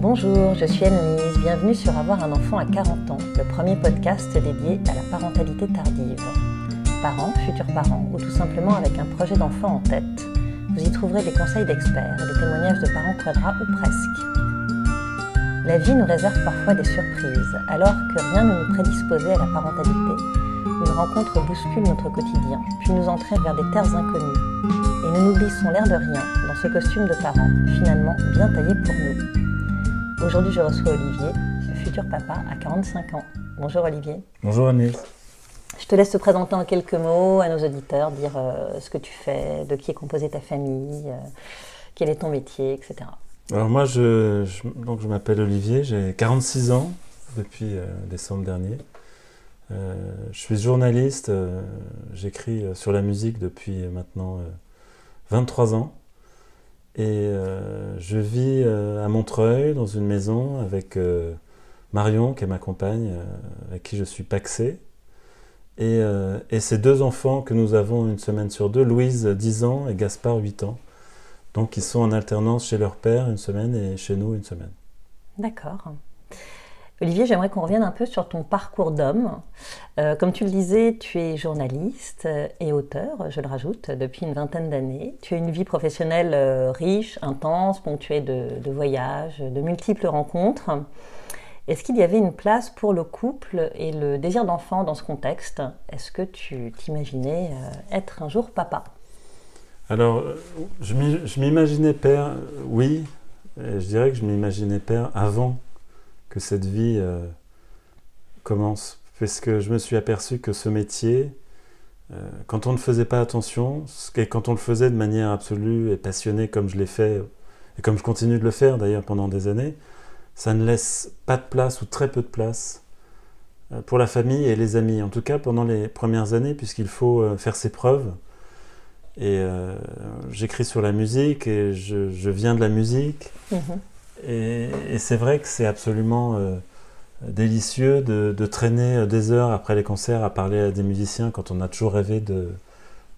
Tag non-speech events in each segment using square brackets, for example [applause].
Bonjour, je suis Anne-Lise, bienvenue sur Avoir un enfant à 40 ans, le premier podcast dédié à la parentalité tardive. Parents, futurs parents, ou tout simplement avec un projet d'enfant en tête, vous y trouverez des conseils d'experts et des témoignages de parents quadras ou presque. La vie nous réserve parfois des surprises, alors que rien ne nous prédisposait à la parentalité. Une rencontre bouscule notre quotidien, puis nous entraîne vers des terres inconnues. Et nous glissons l'air de rien dans ce costume de parents, finalement bien taillé pour nous. Aujourd'hui, je reçois Olivier, futur papa à 45 ans. Bonjour Olivier. Bonjour Anne. Je te laisse te présenter en quelques mots à nos auditeurs, dire euh, ce que tu fais, de qui est composée ta famille, euh, quel est ton métier, etc. Alors moi, je, je donc je m'appelle Olivier, j'ai 46 ans depuis euh, décembre dernier. Je suis journaliste, j'écris sur la musique depuis maintenant 23 ans. Et je vis à Montreuil, dans une maison, avec Marion, qui est ma compagne, avec qui je suis paxé. Et, et ces deux enfants que nous avons une semaine sur deux, Louise, 10 ans, et Gaspard, 8 ans. Donc ils sont en alternance chez leur père une semaine et chez nous une semaine. D'accord. Olivier, j'aimerais qu'on revienne un peu sur ton parcours d'homme. Euh, comme tu le disais, tu es journaliste et auteur, je le rajoute, depuis une vingtaine d'années. Tu as une vie professionnelle euh, riche, intense, ponctuée de, de, voyages, de multiples rencontres. Est-ce qu'il y avait une place pour le couple et le désir d'enfant dans ce contexte? Est-ce que tu t'imaginais euh, être un jour papa? Alors, je m'imaginais père, oui. Je dirais que je m'imaginais père avant que cette vie euh, commence. Parce que je me suis aperçu que ce métier, euh, quand on ne faisait pas attention, et quand on le faisait de manière absolue et passionnée comme je l'ai fait, et comme je continue de le faire d'ailleurs pendant des années, ça ne laisse pas de place ou très peu de place euh, pour la famille et les amis. En tout cas pendant les premières années, puisqu'il faut faire ses preuves. Et j'écris sur la musique et je, viens de la musique. Mmh. Et, c'est vrai que c'est absolument euh, délicieux de, traîner des heures après les concerts à parler à des musiciens quand on a toujours rêvé de,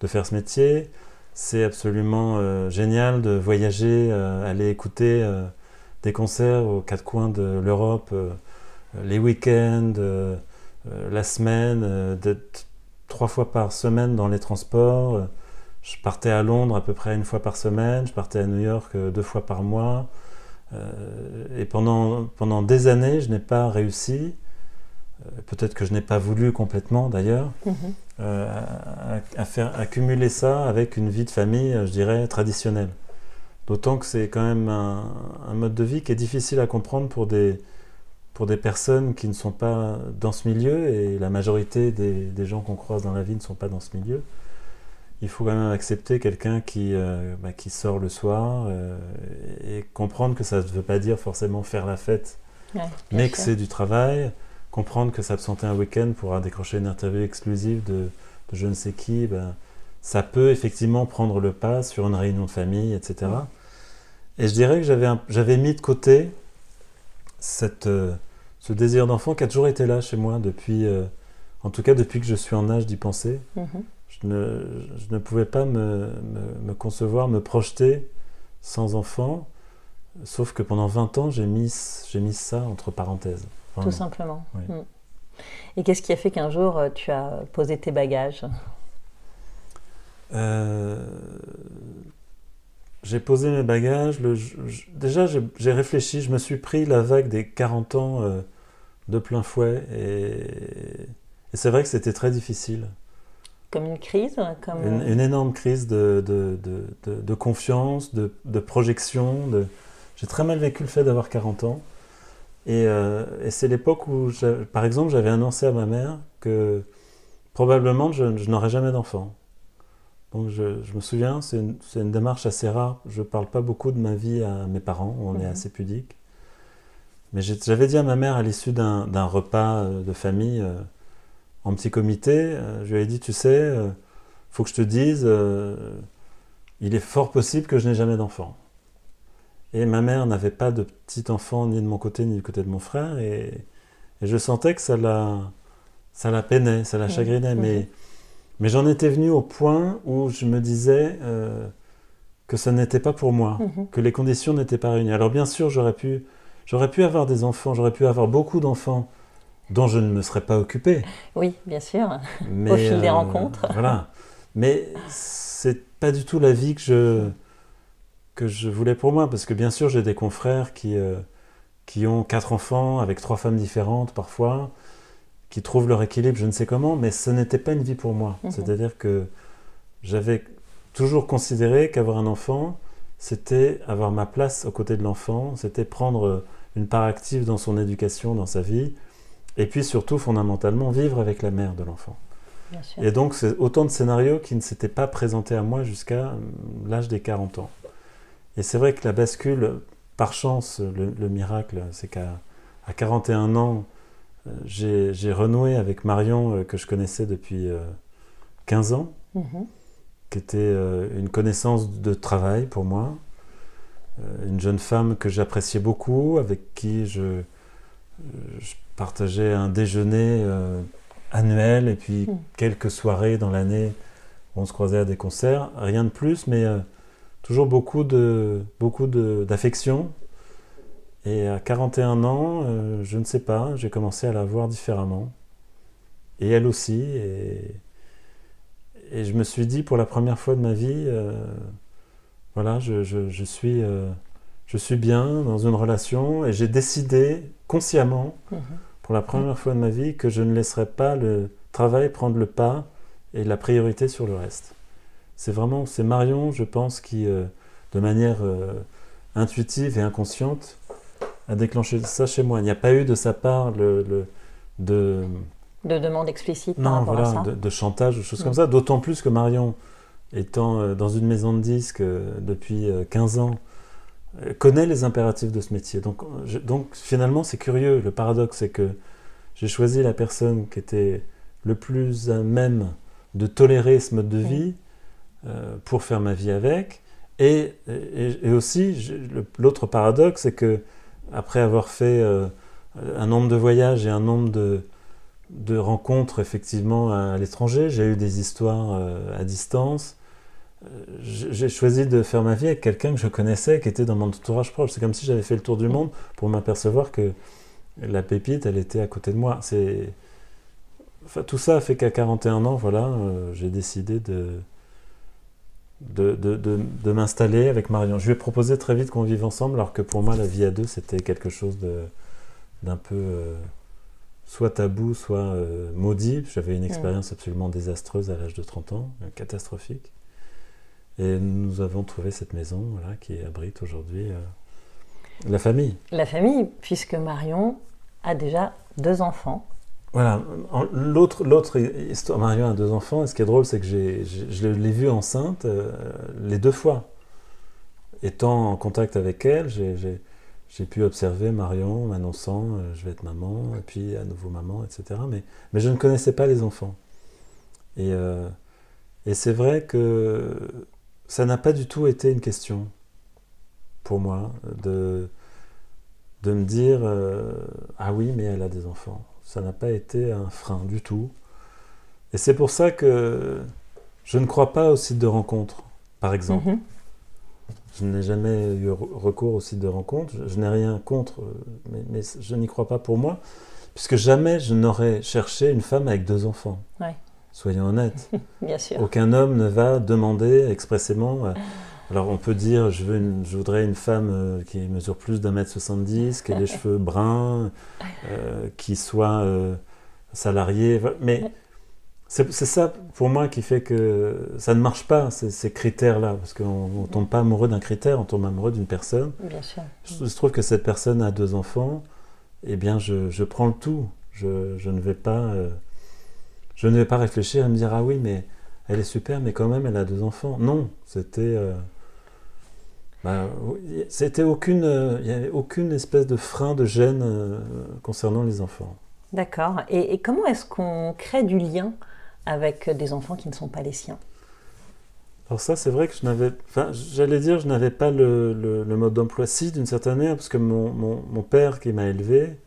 faire ce métier. C'est absolument euh, génial de voyager, euh, aller écouter euh, des concerts aux quatre coins de l'Europe, euh, les week-ends, euh, la semaine, d'être trois fois par semaine dans les transports. Je partais à Londres à peu près une fois par semaine, je partais à New York deux fois par mois. Euh, et pendant, pendant des années, je n'ai pas réussi, euh, peut-être que je n'ai pas voulu complètement d'ailleurs, mmh. euh, à, à, faire accumuler ça avec une vie de famille, je dirais, traditionnelle. D'autant que c'est quand même un, un, mode de vie qui est difficile à comprendre pour des, pour des personnes qui ne sont pas dans ce milieu, et la majorité des, des gens qu'on croise dans la vie ne sont pas dans ce milieu il faut quand même accepter quelqu'un qui, euh, bah, qui sort le soir euh, et comprendre que ça ne veut pas dire forcément faire la fête, ouais, mais que c'est du travail. Comprendre que s'absenter un week-end pour décrocher une interview exclusive de, de je ne sais qui, ben, ça peut effectivement prendre le pas sur une réunion de famille, etc. Ouais. Et je dirais que j'avais mis de côté cette, euh, ce désir d'enfant qui a toujours été là chez moi depuis, en tout cas depuis que je suis en âge d'y penser. Mm -hmm je ne, je ne pouvais pas me, me, me, concevoir, me projeter sans enfant, sauf que pendant 20 ans, j'ai mis, mis ça entre parenthèses. Vraiment. Tout simplement. Oui. Mmh. Et qu'est-ce qui a fait qu'un jour, euh, tu as posé tes bagages? Euh, J'ai posé mes bagages. Le, je, déjà, j'ai réfléchi, je me suis pris la vague des 40 ans euh, de plein fouet. Et, et c'est vrai que c'était très difficile. Comme une crise comme... Une, une, énorme crise de, de, de, de confiance, de, projection. J'ai très mal vécu le fait d'avoir 40 ans. Et, euh, et c'est l'époque où, par exemple, j'avais annoncé à ma mère que probablement je, je n'aurais jamais d'enfant. Donc je, je, me souviens, c'est une, une, démarche assez rare. Je ne parle pas beaucoup de ma vie à mes parents, on mmh. est assez pudique. Mais j'avais dit à ma mère à l'issue d'un repas euh, de famille, euh, en petit comité, euh, je lui ai dit, tu sais, euh, faut que je te dise, euh, il est fort possible que je n'ai jamais d'enfant. Et ma mère n'avait pas de petit enfant ni de mon côté ni du côté de mon frère, et, et je sentais que ça la, ça la peinait, ça la chagrinait, mmh. mais, mais j'en étais venu au point où je me disais euh, que ça n'était pas pour moi, mmh. que les conditions n'étaient pas réunies. Alors bien sûr, j'aurais pu J'aurais pu avoir des enfants, j'aurais pu avoir beaucoup d'enfants dont je ne me serais pas occupé. Oui, bien sûr, Mais, au fil des euh, rencontres. [laughs] Voilà. Mais c'est pas du tout la vie que je, que je voulais pour moi, parce que bien sûr, j'ai des confrères qui, euh, qui ont quatre enfants avec trois femmes différentes parfois, qui trouvent leur équilibre, je ne sais comment, mais ce n'était pas une vie pour moi. Mhm. C'est-à-dire que j'avais toujours considéré qu'avoir un enfant, c'était avoir ma place aux côtés de l'enfant, c'était prendre une part active dans son éducation, dans sa vie, et puis surtout, fondamentalement, vivre avec la mère de l'enfant. Et donc, c'est autant de scénarios qui ne s'étaient pas présentés à moi jusqu'à euh, l'âge des 40 ans. Et c'est vrai que la bascule, par chance, le, le miracle, c'est qu'à à 41 ans, euh, j'ai renoué avec Marion, euh, que je connaissais depuis euh, 15 ans, Mhm. qui était euh, une connaissance de travail pour moi, Euh, une jeune femme que j'appréciais beaucoup, avec qui je, euh, je partageais un déjeuner euh, annuel et puis Mm. quelques soirées dans l'année où on se croisait à des concerts, rien de plus, mais euh, toujours beaucoup de beaucoup de- d'affection. Et à 41 ans, euh, je ne sais pas, j'ai commencé à la voir différemment. Et elle aussi. Et, et je me suis dit pour la première fois de ma vie, voilà, je, je- je suis, je suis bien dans une relation et j'ai décidé consciemment, Mhm. Pour la première fois de ma vie, que je ne laisserai pas le travail prendre le pas et la priorité sur le reste. C'est vraiment, c'est Marion, je pense, qui, euh, de manière euh, intuitive et inconsciente, a déclenché ça chez moi. Il n'y a pas eu de sa part le, le- de, De demande explicite par non, rapport voilà, à ça. de, de chantage ou choses Mm. comme ça. D'autant plus que Marion, étant euh, dans une maison de disques depuis euh, 15 ans, connaît les impératifs de ce métier. Donc, euh, je- donc finalement, c'est curieux. Le paradoxe, c'est que j'ai choisi la personne qui était le plus à même de tolérer ce mode de vie euh, pour faire ma vie avec. Et, et- et aussi, l'autre paradoxe, c'est que après avoir fait euh, un nombre de voyages et un nombre de, de rencontres effectivement à, à l'étranger, j'ai eu des histoires euh, à distance. Euh, j'ai choisi de faire ma vie avec quelqu'un que je connaissais, qui était dans mon entourage proche. C'est comme si j'avais fait le tour du monde pour m'apercevoir que la pépite, elle était à côté de moi. C'est, enfin, tout ça a fait qu'à 41 ans, voilà, euh, j'ai décidé de de, de, de- de m'installer avec Marion. Je lui ai proposé très vite qu'on vive ensemble, alors que pour moi, la vie à deux, c'était quelque chose d'un peu euh, soit tabou, soit euh, maudit. J'avais une expérience absolument désastreuse à l'âge de 30 ans, catastrophique. Et nous avons trouvé cette maison voilà, qui abrite aujourd'hui euh, la famille. La famille, puisque Marion a déjà deux enfants. Voilà, l'autre, l'autre histoire, Marion a deux enfants, et ce qui est drôle, c'est que j'ai, je l'ai vue enceinte euh, les deux fois. Étant en contact avec elle, j'ai pu observer Marion m'annonçant euh, je vais être maman, et puis à nouveau maman, etc. Mais, mais je ne connaissais pas les enfants. Et, euh, et c'est vrai que ça n'a pas du tout été une question pour moi de, de me dire euh, ah oui, mais elle a des enfants ça n'a pas été un frein du tout. Et c'est pour ça que je ne crois pas au site de rencontre, par exemple. Mhm. Je n'ai jamais eu re- recours au site de rencontre. Je, je n'ai rien contre, mais, mais je n'y crois pas pour moi, puisque jamais je n'aurais cherché une femme avec deux enfants. Ouais. Soyons honnêtes. [laughs] Bien sûr. Aucun homme ne va demander expressément. euh, alors on peut dire je, veux une- je voudrais une femme euh, qui mesure plus d'un mètre 70, qui ait les [laughs] cheveux bruns, euh, qui soit salariée. Mais c'est ça pour moi qui fait que ça ne marche pas, ces, ces critères-là. Parce qu'on ne tombe pas amoureux d'un critère, on tombe amoureux d'une personne. Bien sûr. Je, je trouve que cette personne a deux enfants, eh bien je, je prends le tout. Je, je ne vais pas, je ne vais pas réfléchir et me dire ah oui mais elle est super mais quand même elle a deux enfants. Non, c'était, euh, bah, c'était aucune, euh, il n'y avait aucune espèce de frein de gêne euh, concernant les enfants. D'accord. Et, et comment est-ce qu'on crée du lien avec des enfants qui ne sont pas les siens? Alors ça, c'est vrai que je n'avais, enfin, j'allais dire, je n'avais pas le, le- le mode d'emploi si d'une certaine manière, parce que mon, mon- mon père qui m'a élevé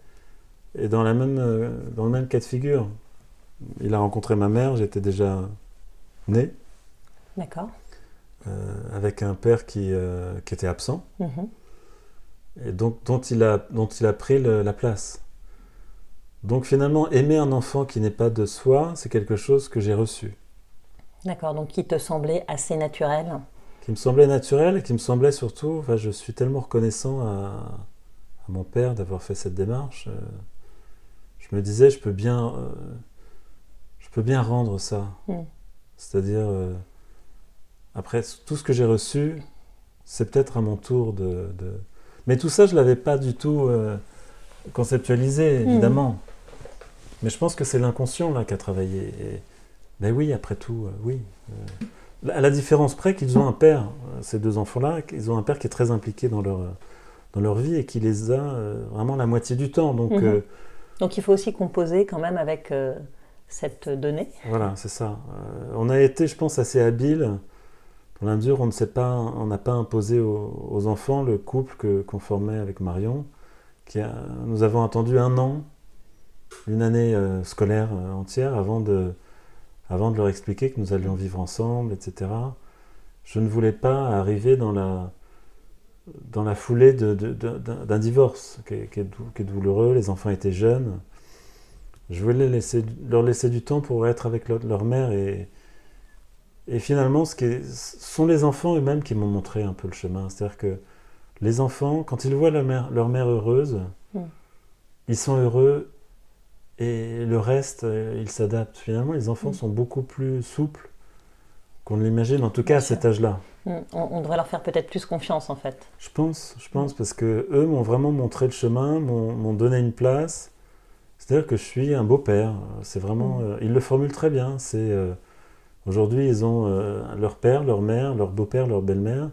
est dans la même, dans le même cas de figure. Il a rencontré ma mère, j'étais déjà né, D'accord. euh, avec un père qui, euh, qui était absent. Mhm. et donc, dont, il a, dont il a pris la place. Donc finalement, aimer un enfant qui n'est pas de soi, c'est quelque chose que j'ai reçu. D'accord, donc qui te semblait assez naturel Qui me semblait naturel et qui me semblait surtout, enfin, je suis tellement reconnaissant à, mon père d'avoir fait cette démarche. Euh, je me disais, je peux bien, euh, peux bien rendre ça. Hmm. C'est-à-dire, euh, après tout ce que j'ai reçu, c'est peut-être à mon tour de, Mais tout ça, je ne l'avais pas du tout conceptualisé, hmm. évidemment. Mais je pense que c'est l'inconscient là qui a travaillé. Et, ben oui, après tout, euh, oui. Euh, à la différence près qu'ils ont un père, euh, ces deux enfants-là, ils ont un père qui est très impliqué dans leur, dans leur vie et qui les a vraiment la moitié du temps. Donc, mhm. donc il faut aussi composer quand même avec cette donnée. Voilà, c'est ça. on a été, je pense, assez habile dans la mesure on ne sait pas, on n'a pas imposé aux, enfants le couple qu'on formait avec Marion. Qui nous avons attendu un an une année euh, scolaire euh, entière avant de, avant de leur expliquer que nous allions vivre ensemble, etc. Je ne voulais pas arriver dans la, dans la foulée d'un divorce qui, est, douloureux. Les enfants étaient jeunes. Je voulais laisser, leur laisser du temps pour être avec leur, mère. Et, et finalement, ce qui sont les enfants eux-mêmes qui m'ont montré un peu le chemin. C'est-à-dire que les enfants, quand ils voient leur mère, leur mère heureuse, mm. ils sont heureux et le reste, euh, il s'adapte. Finalement, les enfants mm. sont beaucoup plus souples qu'on ne l'imagine, en tout cas à cet âge-là. Mm. On, devrait leur faire peut-être plus confiance, en fait. Je pense, je pense, parce que eux m'ont vraiment montré le chemin, m'ont donné une place. C'est-à-dire que je suis un beau-père. C'est vraiment, mm. euh, ils le formulent très bien. C'est euh, aujourd'hui, ils ont leur père, leur mère, leur beau-père, leur belle-mère.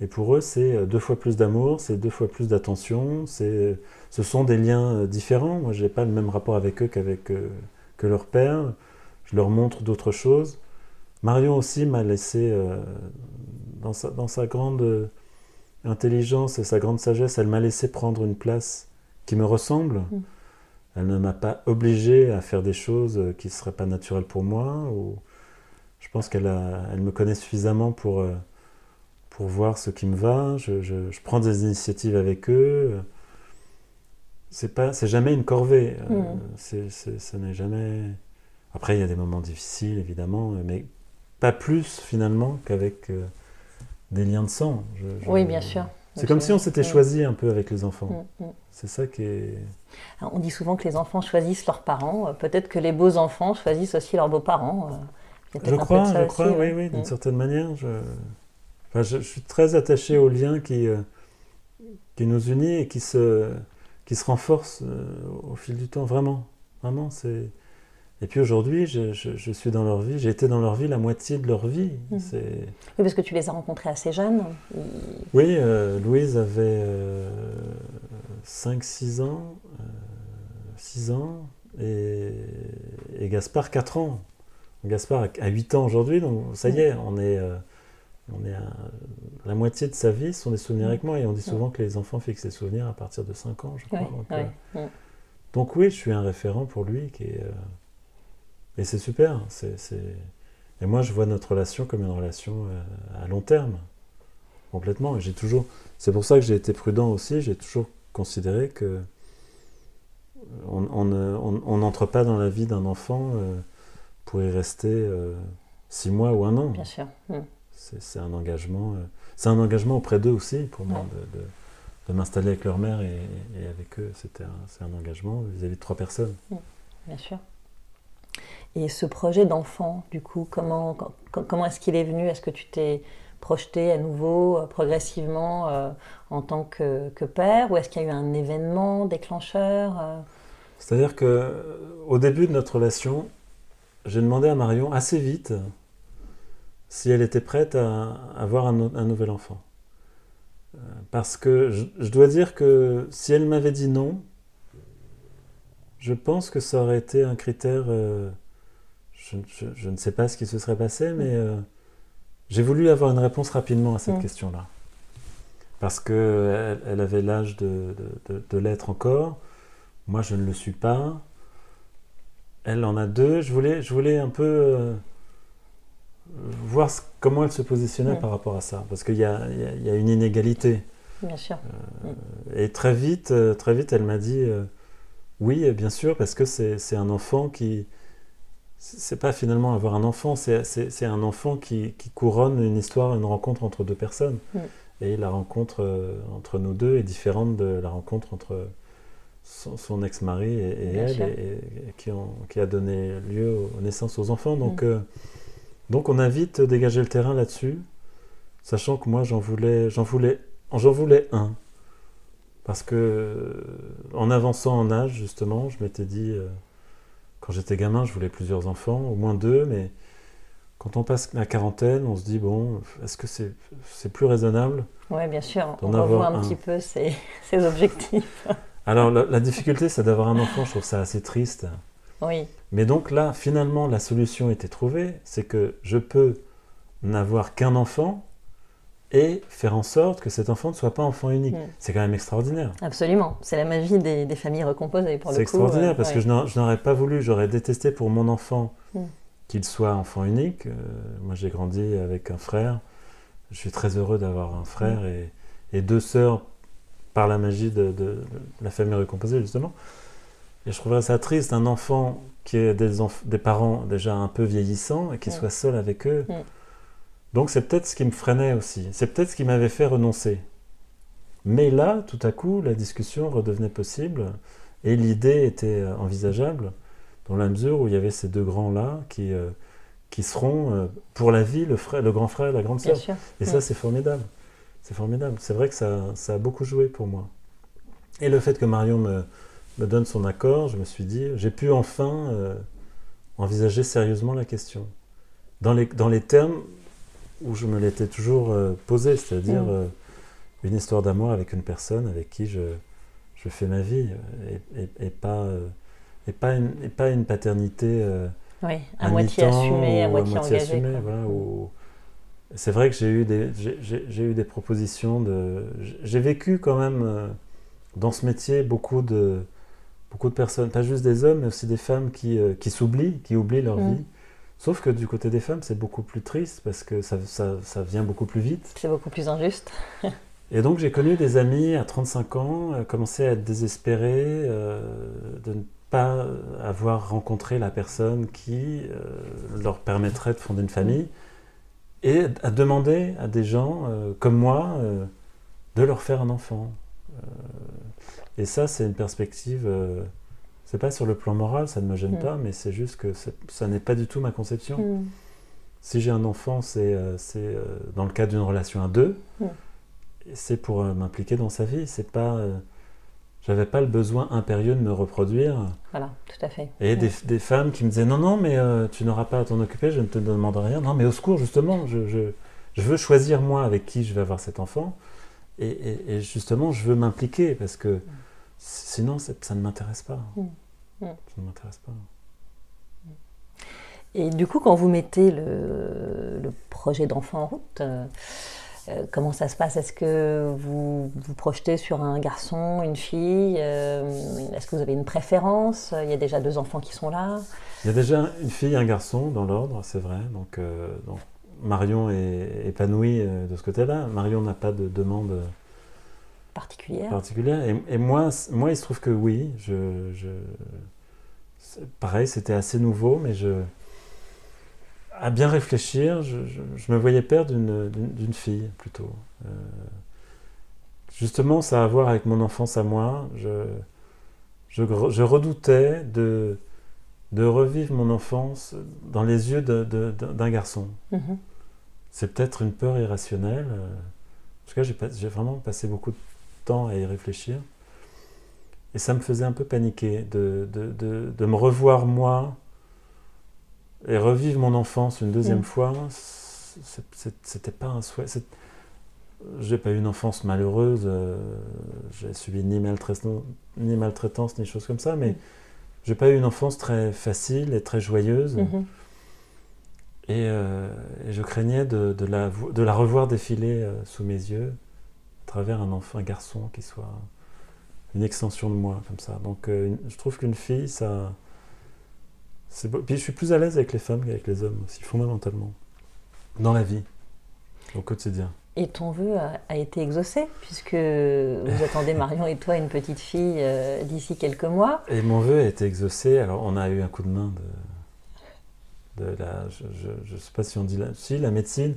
Et pour eux, c'est deux fois plus d'amour, c'est deux fois plus d'attention, c'est ce sont des liens euh, différents. Moi, je n'ai pas le même rapport avec eux qu'avec euh, que leur père. Je leur montre d'autres choses. Marion aussi m'a laissé, euh, dans, sa, dans, sa, grande intelligence et sa grande sagesse, elle m'a laissé prendre une place qui me ressemble. Mm. Elle ne m'a pas obligé à faire des choses qui ne seraient pas naturelles pour moi. Ou je pense qu'elle elle me connaît suffisamment pour, pour voir ce qui me va. Je, je prends des initiatives avec eux c'est pas, c'est jamais une corvée. Euh, c'est, ce n'est jamais. Après, il y a des moments difficiles, évidemment, mais pas plus finalement qu'avec euh, des liens de sang. Oui, bien sûr. C'est comme si on s'était choisi un peu avec les enfants. Hmm, hmm. C'est ça qui est. on dit souvent que les enfants choisissent leurs parents. Euh, peut-être que les beaux enfants choisissent aussi leurs beaux-parents. Je crois, je crois, oui, oui, d'une certaine manière. Je... Enfin, je, suis très attaché aux liens qui, qui nous unissent et qui se qui se renforce euh, au fil du temps, vraiment. Vraiment, c'est. Et puis aujourd'hui, je, je, suis dans leur vie, j'ai été dans leur vie la moitié de leur vie. Mmh. Oui, parce que tu les as rencontrés assez jeunes. Oui, euh, Louise avait 5-6 euh, ans, 6 ans, et, et, Gaspard 4 ans. Gaspard a 8 ans aujourd'hui, donc ça y est, on est on est à, la moitié de sa vie sont des souvenirs avec moi et on dit souvent que les enfants fixent des souvenirs à partir de 5 ans, je crois. Euh, donc, oui, je suis un référent pour lui qui est, euh, et c'est super. C'est, Et moi, je vois notre relation comme une relation euh, à long terme, complètement. Et j'ai toujours, c'est pour ça que j'ai été prudent aussi. J'ai toujours considéré que on n'entre pas dans la vie d'un enfant pour y rester six mois ou un an. Bien sûr. Mm c'est un engagement. Euh, c'est un engagement auprès d'eux aussi pour moi de, m'installer avec leur mère et, avec eux. C'était c'est un engagement vis-à-vis de trois personnes. Bien sûr. Et ce projet d'enfant, du coup, comment, comment est-ce qu'il est venu? Est-ce que tu t'es projeté à nouveau, euh, progressivement, euh, en tant que, que père? Ou est-ce qu'il y a eu un événement déclencheur C'est-à-dire que au début de notre relation, j'ai demandé à Marion assez vite si elle était prête à avoir un, nouvel enfant. Euh, parce que je, dois dire que si elle m'avait dit non, je pense que ça aurait été un critère. Euh, je, ne sais pas ce qui se serait passé, mais euh, j'ai voulu avoir une réponse rapidement à cette mm. question-là. Parce qu'elle elle avait l'âge de, de l'être encore. Moi, je ne le suis pas. Elle en a deux. Je voulais, je voulais un peu voir comment elle se positionnait par rapport à ça. Parce qu'il y, y, a une inégalité. Bien sûr. et très vite, très vite, elle m'a dit oui, bien sûr, parce que c'est un enfant qui. C'est pas finalement avoir un enfant, c'est un enfant qui, qui, couronne une histoire, une rencontre entre deux personnes. Et la rencontre entre nous deux est différente de la rencontre entre son, ex-mari et, elle, et, qui, ont, qui, a donné lieu aux naissances aux enfants. Donc, mm. euh, donc on a vite dégagé le terrain là-dessus, sachant que moi j'en voulais, j'en voulais, j'en voulais un. Parce que en avançant en âge, justement, je m'étais dit, euh, quand j'étais gamin, je voulais plusieurs enfants, au moins deux, mais quand on passe la quarantaine, on se dit, bon, est-ce que c'est c'est plus raisonnable Oui, bien sûr, on revoit un, un, petit peu ses, [laughs] ses objectifs. [laughs] Alors, la, difficulté, c'est d'avoir un enfant, je trouve ça assez triste. Oui. Mais donc là, finalement, la solution était trouvée, c'est que je peux n'avoir qu'un enfant et faire en sorte que cet enfant ne soit pas enfant unique. Mm. C'est quand même extraordinaire. Absolument. C'est la magie des, familles recomposées pour le coup. C'est extraordinaire euh, parce que je n'aurais pas voulu, j'aurais détesté pour mon enfant mm. qu'il soit enfant unique. Euh, moi, j'ai grandi avec un frère. Je suis très heureux d'avoir un frère mm. et, et, deux sœurs par la magie de, la famille recomposée, justement. Et je trouverais ça triste, un enfant qui ait des, des parents déjà un peu vieillissants et qui soit seul avec eux. Donc c'est peut-être ce qui me freinait aussi, c'est peut-être ce qui m'avait fait renoncer. Mais là, tout à coup, la discussion redevenait possible et l'idée était euh, envisageable dans la mesure où il y avait ces deux grands-là qui, euh, qui seront euh, pour la vie le, frère, le grand frère et la grande sœur. Et ça, c'est formidable. C'est formidable. C'est vrai que ça, ça, a beaucoup joué pour moi. Et le fait que Marion me, me donne son accord, je me suis dit, j'ai pu enfin euh, envisager sérieusement la question. Dans les, dans les termes où je me l'étais toujours euh, posé, c'est-à-dire mm. euh, une histoire d'amour avec une personne avec qui je, je fais ma vie, et, et, pas, et, pas, une, et pas une paternité oui, à, moitié assumée, à moitié, engagée. voilà, c'est vrai que j'ai eu, des, j'ai, eu des propositions de. J'ai vécu quand même euh, dans ce métier beaucoup de, beaucoup de personnes, pas juste des hommes, mais aussi des femmes qui, euh, qui s'oublient, qui oublient leur mm. vie. Sauf que du côté des femmes, c'est beaucoup plus triste parce que ça, ça, ça vient beaucoup plus vite. C'est beaucoup plus injuste. Et donc j'ai connu des amis à 35 ans, euh, commencer à être désespérés de ne pas avoir rencontré la personne qui leur permettrait de fonder une famille et à demander à des gens euh, comme moi euh, de leur faire un enfant. Euh, et ça, c'est une perspective. C'est pas sur le plan moral, ça ne me gêne mm. pas, mais c'est juste que ça n'est pas du tout ma conception. Mm. Si j'ai un enfant, c'est dans le cadre d'une relation à deux. Mm. C'est pour m'impliquer dans sa vie. C'est pas j'avais pas le besoin impérieux de me reproduire. Voilà, tout à fait. Et des, des, femmes qui me disaient non, non, mais euh, tu n'auras pas à t'en occuper, je ne te demande rien. Non, mais au secours, justement, je, je, je veux choisir moi avec qui je vais avoir cet enfant. Et, et, justement, je veux m'impliquer parce que sinon, ça ne m'intéresse pas. Mm. Ça ne m'intéresse pas. Et du coup, quand vous mettez le, le projet d'enfant en route, euh, euh, comment ça se passe? Est-ce que vous vous projetez sur un garçon, une fille? Euh, Est-ce que vous avez une préférence? Il y a déjà deux enfants qui sont là. Il y a déjà une fille et un garçon dans l'ordre, c'est vrai. Donc, euh, donc, Marion est épanouie de ce côté-là. Marion n'a pas de demande particulière. particulière. Et, moi, moi, il se trouve que oui. Je, je... Pareil, c'était assez nouveau, mais je à bien réfléchir, je, me voyais père d'une fille plutôt. Euh, justement, ça a à voir avec mon enfance à moi. Je, je, redoutais de, de revivre mon enfance dans les yeux d'un garçon. Mhm. C'est peut-être une peur irrationnelle. En tout cas, j'ai vraiment passé beaucoup de temps à y réfléchir. Et ça me faisait un peu paniquer de, de me revoir moi et revivre mon enfance une deuxième mm. fois, c'était pas un souhait. J'ai pas eu une enfance malheureuse, euh, j'ai subi ni maltraitance, ni maltraitance, ni choses comme ça, mais mm. j'ai pas eu une enfance très facile et très joyeuse. Mm-hmm. Euh, et, je craignais de, de, la, de, la, revoir défiler euh, sous mes yeux à travers un enfant, un garçon qui soit une extension de moi, comme ça. Donc je trouve qu'une fille, ça puis je suis plus à l'aise avec les femmes qu'avec les hommes aussi, fondamentalement. Dans la vie, au quotidien. Et ton vœu a, été exaucé, puisque vous [laughs] attendez Marion et toi une petite fille euh, d'ici quelques mois. Et mon vœu a été exaucé. Alors, on a eu un coup de main de, de la. Je ne sais pas si on dit la. Si, la médecine.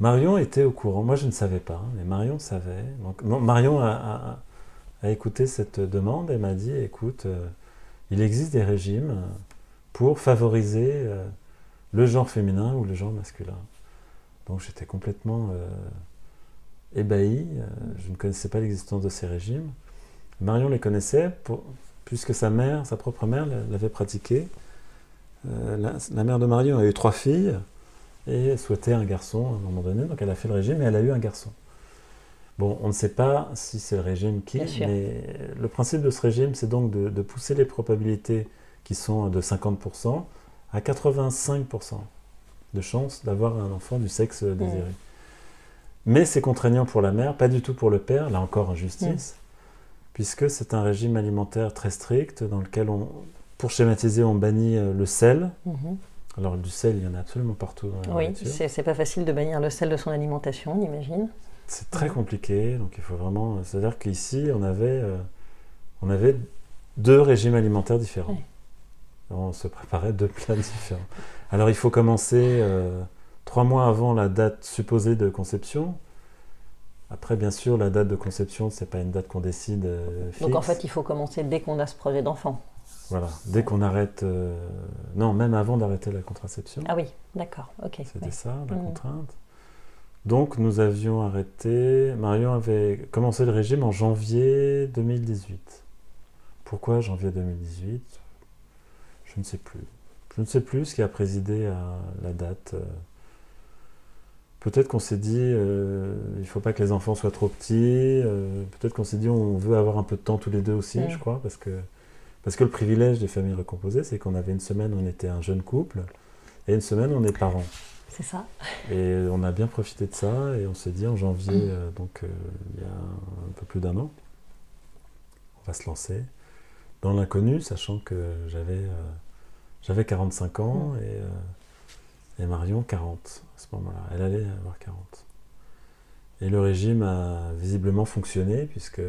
Marion était au courant. Moi, je ne savais pas, mais Marion savait. Donc, Marion a, a, écouté cette demande et m'a dit écoute, euh, il existe des régimes pour favoriser euh, le genre féminin ou le genre masculin. Donc j'étais complètement euh, ébahi, euh, je ne connaissais pas l'existence de ces régimes. Marion les connaissait, puisque sa mère, sa propre mère, l'avait pratiqué. Euh, la, mère de Marion a eu trois filles et souhaitait un garçon à un moment donné, donc elle a fait le régime et elle a eu un garçon. Bon, on ne sait pas si c'est le régime qui, mais le principe de ce régime, c'est donc de, de, pousser les probabilités qui sont de 50% à 85% de chance d'avoir un enfant du sexe désiré. Mais c'est contraignant pour la mère, pas du tout pour le père, là encore injustice, puisque c'est un régime alimentaire très strict dans lequel on, pour schématiser, on bannit euh, le sel. Mm-hmm. Alors du sel, il y en a absolument partout dans la Oui, c'est pas facile de bannir le sel de son alimentation, on imagine. C'est très compliqué, donc il faut vraiment. C'est-à-dire qu'ici, on avait, euh, on avait deux régimes alimentaires différents. On se préparait deux plats différents. Alors il faut commencer euh, trois mois avant la date supposée de conception. Après, bien sûr, la date de conception, c'est pas une date qu'on décide. Euh, Donc en fait, il faut commencer dès qu'on a ce projet d'enfant. Voilà, dès qu'on arrête. Euh, non, même avant d'arrêter la contraception. Ah oui, d'accord, ok. C'était ça, la mhm. contrainte. Donc nous avions arrêté. Marion avait commencé le régime en janvier 2018. Pourquoi janvier 2018 Je ne sais plus. Je ne sais plus ce qui a présidé à la date. Peut-être qu'on s'est dit, euh, il ne faut pas que les enfants soient trop petits. Euh, peut-être qu'on s'est dit, on veut avoir un peu de temps tous les deux aussi, je crois, parce que, parce que le privilège des familles recomposées, c'est qu'on avait une semaine où on était un jeune couple et une semaine où on est parents. C'est ça. Et on a bien profité de ça et on s'est dit en janvier, mm. donc il y a un peu plus d'un an, on va se lancer dans l'inconnu, sachant que j'avais j'avais 45 ans mm. et, euh, et, Marion 40 à ce moment-là. Elle allait avoir 40. Et le régime a visiblement fonctionné puisque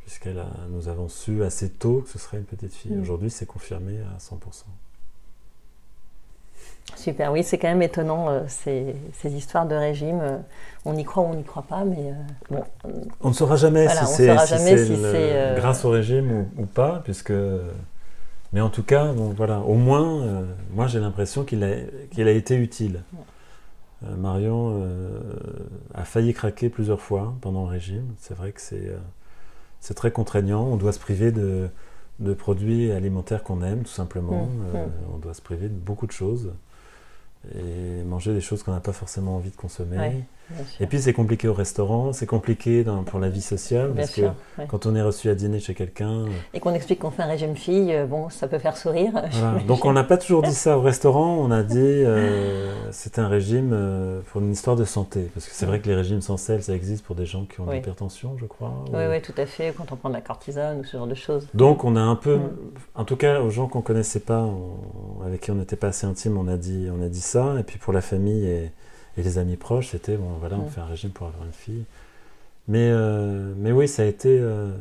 puisqu'elle a, nous avons su assez tôt que ce serait une petite fille. Mm. Aujourd'hui, c'est confirmé à 100%. Super, oui, c'est quand même étonnant euh, ces, ces, histoires de régime. Euh, on y croit ou on n'y croit pas, mais bon. On ne saura jamais si c'est grâce au régime ou, ou pas, puisque mais en tout cas, voilà, au moins, euh, moi j'ai l'impression qu'il a, a été utile. Euh, Marion euh, a failli craquer plusieurs fois pendant le régime. C'est vrai que c'est très contraignant. On doit se priver de, produits alimentaires qu'on aime, tout simplement. Mmh, mmh. on doit se priver de beaucoup de choses et manger des choses qu'on n'a pas forcément envie de consommer. Et puis c'est compliqué au restaurant, c'est compliqué pour la vie sociale, parce que quand on est reçu à dîner chez quelqu'un... Euh, et qu'on explique qu'on fait un régime fille, euh, bon, ça peut faire sourire. [laughs] [laughs] Donc on n'a pas toujours dit ça au restaurant, on a dit euh, c'est un régime pour une histoire de santé, parce que c'est vrai que les régimes sans sel, ça existe pour des gens qui ont de l'hypertension, je crois. Oui, oui, tout à fait, quand on prend de la cortisone ou ce genre de choses. Donc on a un peu, en tout cas aux gens qu'on connaissait pas, avec qui on n'était pas assez intime, on a dit, on a dit ça, et puis pour la famille et et les amis proches, c'était, bon, voilà, on fait un régime pour avoir une fille. Mais, euh, mais oui, ça a été, euh,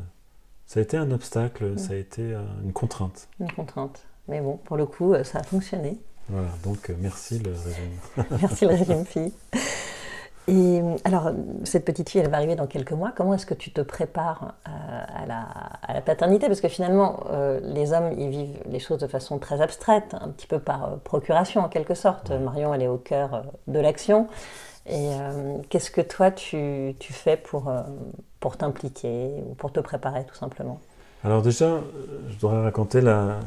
ça a été un obstacle, ça a été euh, une contrainte. Une contrainte. Mais bon, pour le coup, ça a fonctionné. Voilà, donc merci le régime. [laughs] merci le régime fille. Et alors, cette petite fille, elle va arriver dans quelques mois. Comment est-ce que tu te prépares à, la, à la, paternité? Parce que finalement, les hommes, ils vivent les choses de façon très abstraite, un petit peu par procuration en quelque sorte. Marion, elle est au cœur de l'action. Et qu'est-ce que toi, tu, tu fais pour, pour t'impliquer ou pour te préparer tout simplement? Alors déjà, je dois raconter la,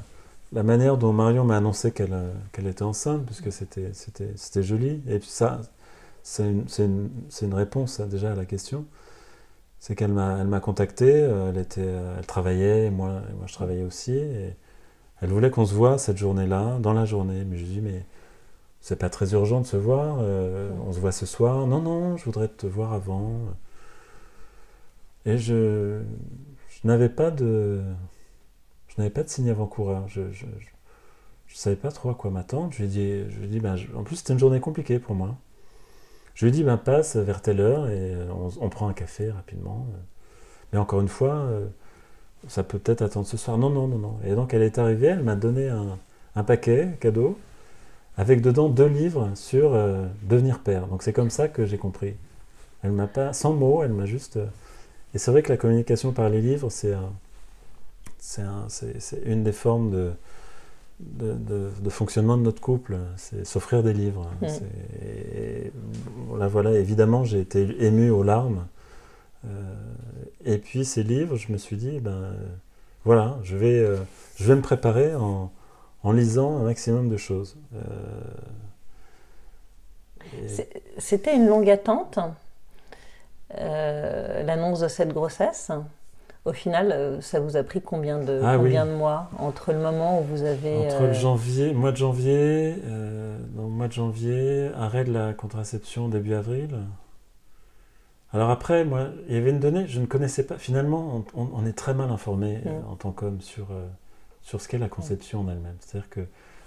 la manière dont Marion m'a annoncé qu'elle était enceinte, puisque c'était joli. Et puis ça, c'est une, réponse hein, déjà à la question. C'est qu'elle m'a contacté, euh, elle, était, euh, elle travaillait, et moi, je travaillais aussi, elle voulait qu'on se voit cette journée-là, dans la journée. Mais je lui dis, mais c'est pas très urgent de se voir, euh, on se voit ce soir. Non, non, je voudrais te voir avant. Et je, je n'avais pas de. Je n'avais pas de signe avant-coureur. Je, je, je, savais pas trop à quoi m'attendre. Je lui ai dit, je lui ai dit ben, en plus c'était une journée compliquée pour moi. Je lui dit, ben, passe vers telle heure et on, on prend un café rapidement. Mais encore une fois, euh, ça peut peut-être attendre ce soir. Non, non, non, non. Et donc elle est arrivée, elle m'a donné un, un paquet cadeau avec dedans deux livres sur euh, devenir père. Donc c'est comme ça que j'ai compris. Elle m'a pas, sans mots, elle m'a juste. euh, et c'est vrai que la communication par les livres, c'est un- c'est une des formes de, de, de- de fonctionnement de notre couple. C'est s'offrir des livres. Mm. C'est- Et, là, voilà, évidemment, j'ai été ému aux larmes. Euh, et puis ces livres, je me suis dit, ben voilà, je vais, euh, je vais me préparer en, en lisant un maximum de choses. Euh, et- C'était une longue attente, l'annonce de cette grossesse. Au final, euh, ça vous a pris combien de, Ah oui. combien de mois entre le moment où vous avez... Entre euh, le janvier, mois de janvier, euh, mois de janvier, arrêt de la contraception début avril. Alors après, moi, il y avait une donnée, je ne connaissais pas. Finalement, on, on- on est très mal informé euh, Mm. en tant qu'homme sur, euh, sur ce qu'est la conception en elle-même. C'est-à-dire que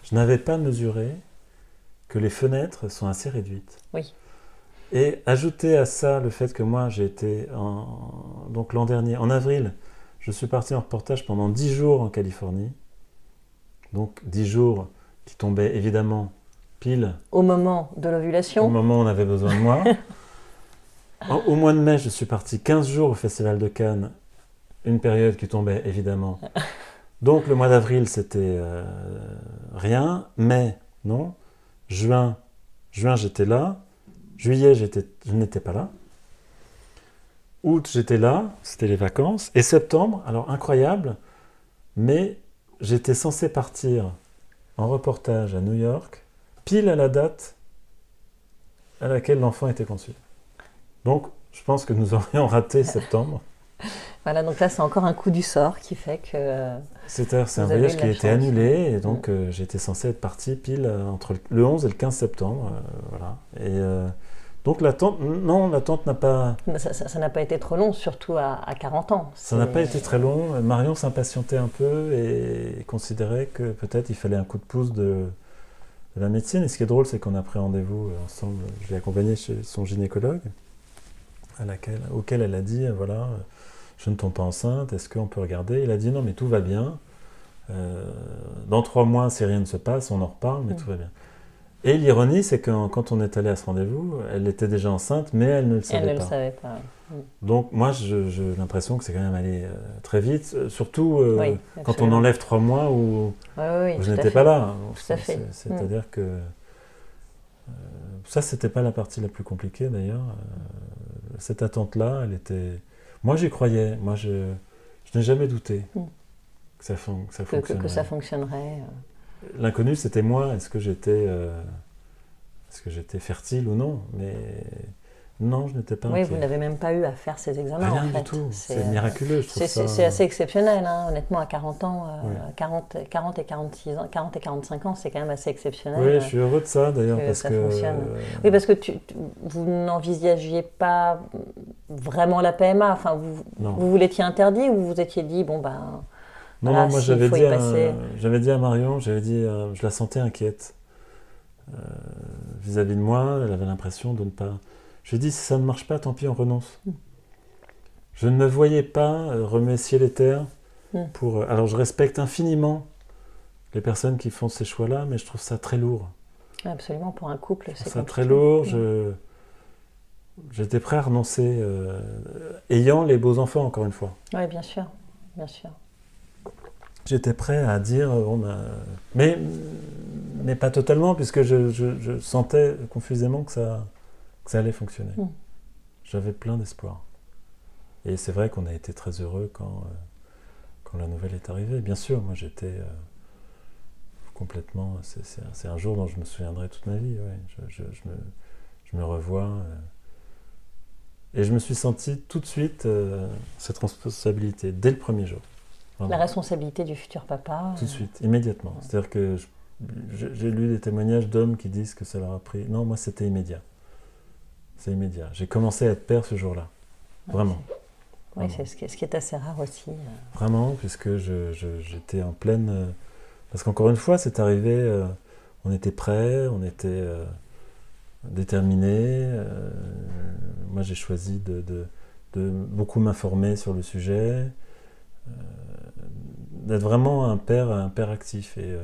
je n'avais pas mesuré que les fenêtres sont assez réduites. Oui. Et ajouter à ça le fait que moi, j'ai été, en, donc l'an dernier, en avril, je suis parti en reportage pendant 10 jours en Californie. Donc 10 jours qui tombaient évidemment pile Au moment de au l'ovulation, moment où on avait besoin de moi. [laughs] En- au mois de mai, je suis parti 15 jours au Festival de Cannes, une période qui tombait évidemment. Donc le mois d'avril, c'était euh, rien. Mai, non. Juin, juin j'étais là. Juillet, je n'étais pas là. Août, j'étais là, c'était les vacances. Et septembre, alors incroyable, mais j'étais censé partir en reportage à New York, pile à la date à laquelle l'enfant était conçu. Donc, je pense que nous [laughs] aurions raté septembre. [laughs] voilà, donc là c'est encore un coup du sort qui fait que... euh, c'est un voyage qui a été annulé, et donc euh, j'étais censé être parti pile euh, entre le 11 et le 15 septembre. euh, voilà. Et euh, donc, l'attente, non, l'attente n'a pas, ça n'a pas été trop long, surtout à, à 40 ans. ça n'a pas été très long. Marion s'impatientait un peu et considérait que peut-être il fallait un coup de pouce de, de la médecine. Et ce qui est drôle, c'est qu'on a pris rendez-vous euh, ensemble. Je l'ai accompagnée chez son gynécologue, à laquelle, auquel elle a dit euh, voilà, euh, je ne tombe pas enceinte, est-ce qu'on peut regarder? Il a dit non, mais tout va bien. Euh, dans trois mois, si rien ne se passe, on en reparle, mais Mm. tout va bien. Et l'ironie, c'est que quand on est allé à ce rendez-vous, elle était déjà enceinte, mais elle ne le savait elle ne pas. le savait pas. Donc moi, j'ai l'impression que c'est quand même allé euh, très vite, euh, surtout Oui, quand on enlève trois mois où, Oui, oui, où tout je n'étais pas là. Tout à fait. Mm. C'est- C'est-à-dire que ça, c'était pas la partie la plus compliquée d'ailleurs. Cette attente-là, elle était. Moi, j'y croyais. Moi, je, je n'ai jamais douté Mm. que ça, fon- que ça Que, que- fonctionnerait. que ça fonctionnerait. euh. L'inconnu, c'était moi. Est-ce que j'étais, euh, est-ce que j'étais fertile ou non? Mais non, je n'étais pas Oui, inquiet. vous n'avez même pas eu à faire ces examens. Rien en du tout. C'est euh, miraculeux, je trouve C'est ça. c'est- c'est assez exceptionnel, hein, honnêtement, à 40 ans, euh, Oui. 40, 40 et 46 ans, 40 et 45 ans, c'est quand même assez exceptionnel. Oui, euh. je suis heureux de ça d'ailleurs que parce ça que. fonctionne. euh, Oui, parce que tu, tu- vous n'envisagiez pas vraiment la PMA, enfin, vous, Non. vous l'étiez interdit ou vous vous étiez dit, bon, ben, Non, Voilà, non, moi j'avais dit, j'avais dit à Marion, j'avais dit, euh, je la sentais inquiète euh, vis-à-vis de moi. Elle avait l'impression de ne pas. Je dit, si ça ne marche pas, tant pis, on renonce. Mm. Je ne me voyais pas euh, remuer ciel et terre Mm. pour. euh, alors je respecte infiniment les personnes qui font ces choix-là, mais je trouve ça très lourd. absolument, pour un couple, Je trouve c'est ça très lourd. Mm. Je... J'étais prêt à renoncer, euh, ayant les beaux enfants, encore une fois. Oui, bien sûr, bien sûr. J'étais prêt à dire, bon, ben, mais, mais pas totalement, puisque je, je- je sentais confusément que ça, que ça allait fonctionner. Mm. J'avais plein d'espoir. Et c'est vrai qu'on a été très heureux quand, euh, quand la nouvelle est arrivée. Bien sûr, moi j'étais euh, complètement. C'est un- jour dont je me souviendrai toute ma vie. ouais. Je, je- je me, je me revois. euh, et je me suis senti tout de suite cette responsabilité, dès le premier jour. Vraiment. La responsabilité du futur papa. Tout de suite, immédiatement. C'est-à-dire que j'ai lu des témoignages d'hommes qui disent que ça leur a pris. Non, moi c'était immédiat. C'est immédiat. J'ai commencé à être père ce jour-là. Vraiment. Oui, Vraiment. c'est ce qui, ce qui est assez rare aussi. euh. Vraiment, puisque j'étais en pleine. euh, Parce qu'encore une fois, c'est arrivé, euh, on était prêts, on était. euh, déterminé. moi, j'ai choisi de, de, beaucoup m'informer sur le sujet, d'être vraiment un père, un père actif. Et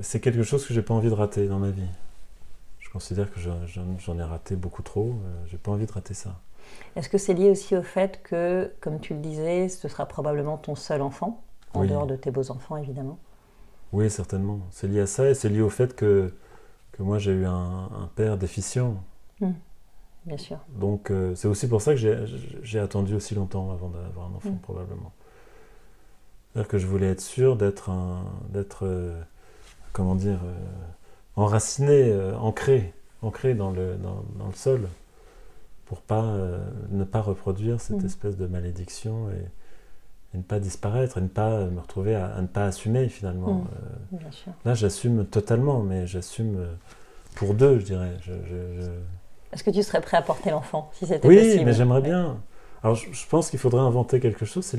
c'est quelque chose que j'ai pas envie de rater dans ma vie. Je considère que j'en ai raté beaucoup trop. j'ai pas envie de rater ça. Est-ce que c'est lié aussi au fait que, comme tu le disais, ce sera probablement ton seul enfant, en dehors de tes beaux-enfants évidemment? Oui, certainement. C'est lié à ça et c'est lié au fait que, que moi j'ai eu un, père déficient. Hmm. Bien sûr. Donc euh, c'est aussi pour ça que j'ai attendu aussi longtemps avant d'avoir un enfant, hmm. probablement. C'est-à-dire que je voulais être sûr d'être, d'être euh, comment dire, euh, enraciné, ancré, ancré dans le, dans, dans le sol pour pas, euh, ne pas reproduire cette mm. espèce de malédiction et, ne pas disparaître, et ne pas me retrouver à, ne pas assumer finalement. Mm. Euh, là, j'assume totalement, mais j'assume euh, pour deux, je dirais. Est-ce que tu serais prêt à porter l'enfant si c'était oui, possible? Oui, mais j'aimerais bien. Alors, je, pense qu'il faudrait inventer quelque chose, c'est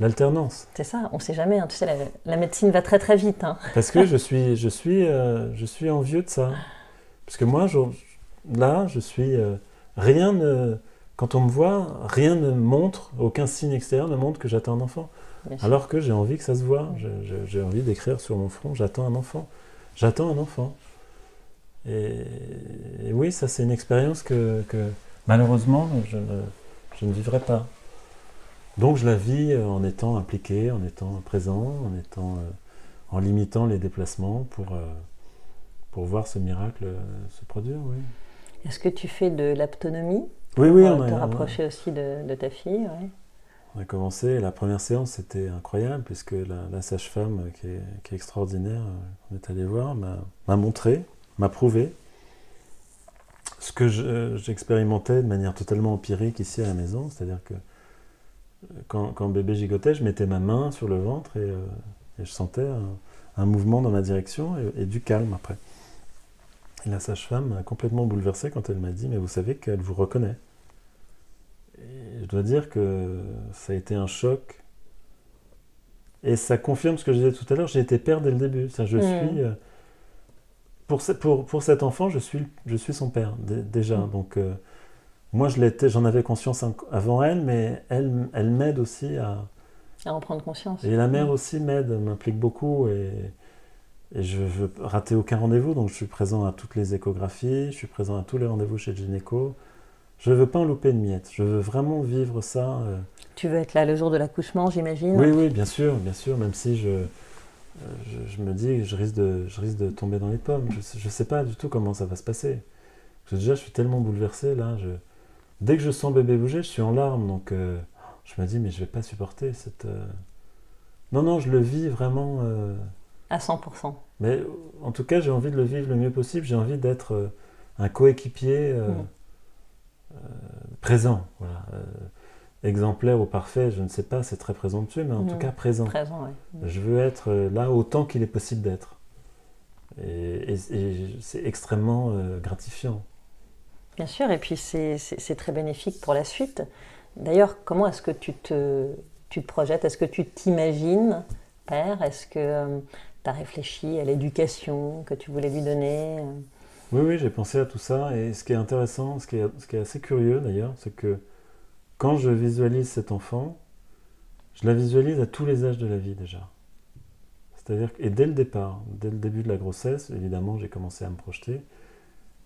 l'alternance. C'est ça, on ne sait jamais. Hein. Tu sais, la, médecine va très très vite. Hein. Parce que je [laughs] suis, je suis, je suis envieux de ça. Parce que moi, je, là, je suis Rien ne, quand on me voit, rien ne montre, aucun signe extérieur ne montre que j'attends un enfant. Alors que j'ai envie que ça se voit. J'ai envie d'écrire sur mon front, j'attends un enfant. J'attends un enfant. Et, oui, ça c'est une expérience que, malheureusement je ne, je ne, vivrai pas. Donc je la vis en étant impliqué, en étant présent, en étant, euh, en limitant les déplacements pour, euh, pour voir ce miracle se produire. Oui. Est-ce que tu fais de l'autonomie Oui, oui, on a te rapprocher aussi de, ta fille. On a commencé, la première séance c'était incroyable puisque la, sage-femme qui est, extraordinaire, euh, on est allé voir, m'a montré, m'a prouvé ce que j'expérimentais de manière totalement empirique ici à la maison, c'est-à-dire que euh, quand, bébé gigotait, je mettais ma main sur le ventre et, euh, je sentais un, mouvement dans ma direction et du calme après la sage-femme m'a complètement bouleversé quand elle m'a dit Mais vous savez qu'elle vous reconnaît. Et je dois dire que ça a été un choc. Et ça confirme ce que je disais tout à l'heure j'ai été père dès le début. Ça, je mm. suis. Pour, pour, pour, cet enfant, je suis, je suis son père, déjà. Mm. Donc, euh, moi, je l'étais, j'en avais conscience avant elle, mais elle, elle m'aide aussi à. À en prendre conscience. Et la mère mm. aussi m'aide, m'implique beaucoup. Et et je veux rater aucun rendez-vous, donc je suis présent à toutes les échographies, je suis présent à tous les rendez-vous chez le gynéco. Je ne veux pas en louper une miette, je veux vraiment vivre ça. Euh. Tu veux être là le jour de l'accouchement, j'imagine? Oui, oui, bien sûr, bien sûr, même si je, euh, je, me dis que je risque, de, je risque de tomber dans les pommes. Je ne sais pas du tout comment ça va se passer. déjà, je suis tellement bouleversé, là. Je, dès que je sens bébé bouger, je suis en larmes, donc euh, je me dis, mais je ne vais pas supporter cette... Non, non, je le vis vraiment à 100%. Mais en tout cas, j'ai envie de le vivre le mieux possible. J'ai envie d'être euh, un coéquipier euh, mm. euh, présent. Voilà. Exemplaire ou parfait, je ne sais pas, c'est très présomptueux, mais en tout mm. cas présent. présent Je veux être là autant qu'il est possible d'être. Et, c'est extrêmement gratifiant. Bien sûr, et puis c'est très bénéfique pour la suite. D'ailleurs, comment est-ce que tu te, tu te projettes? Est-ce que tu t'imagines père? Est-ce que tu as réfléchi à l'éducation que tu voulais lui donner? Oui, oui, j'ai pensé à tout ça. Et ce qui est intéressant, ce qui est, ce qui est assez curieux d'ailleurs, c'est que quand je visualise cet enfant, je la visualise à tous les âges de la vie déjà. C'est-à-dire et dès le départ, dès le début de la grossesse, évidemment, j'ai commencé à me projeter.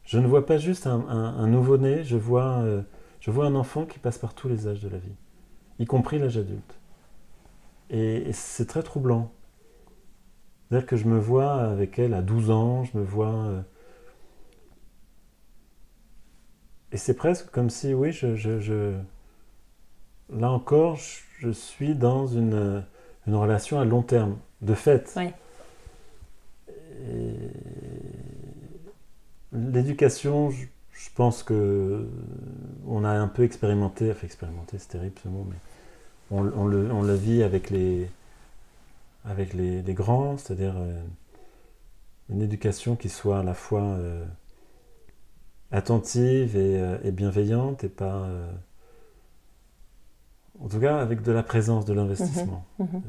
Je ne vois pas juste un, nouveau-né, je vois, euh, je vois un enfant qui passe par tous les âges de la vie, y compris l'âge adulte. et c'est très troublant. C'est-à-dire que je me vois avec elle à 12 ans, je me vois... Euh, et c'est presque comme si, oui, je, là encore, je, suis dans une, relation à long terme, de fait. Oui. L'éducation, je, pense que on a un peu expérimenté, enfin expérimenté, c'est terrible ce mot, mais on, le, on le vit avec les, avec les, grands, c'est-à-dire euh, une éducation qui soit à la fois euh, attentive euh, et, bienveillante et pas... en tout cas, avec de la présence, de l'investissement. Mhm, mhm.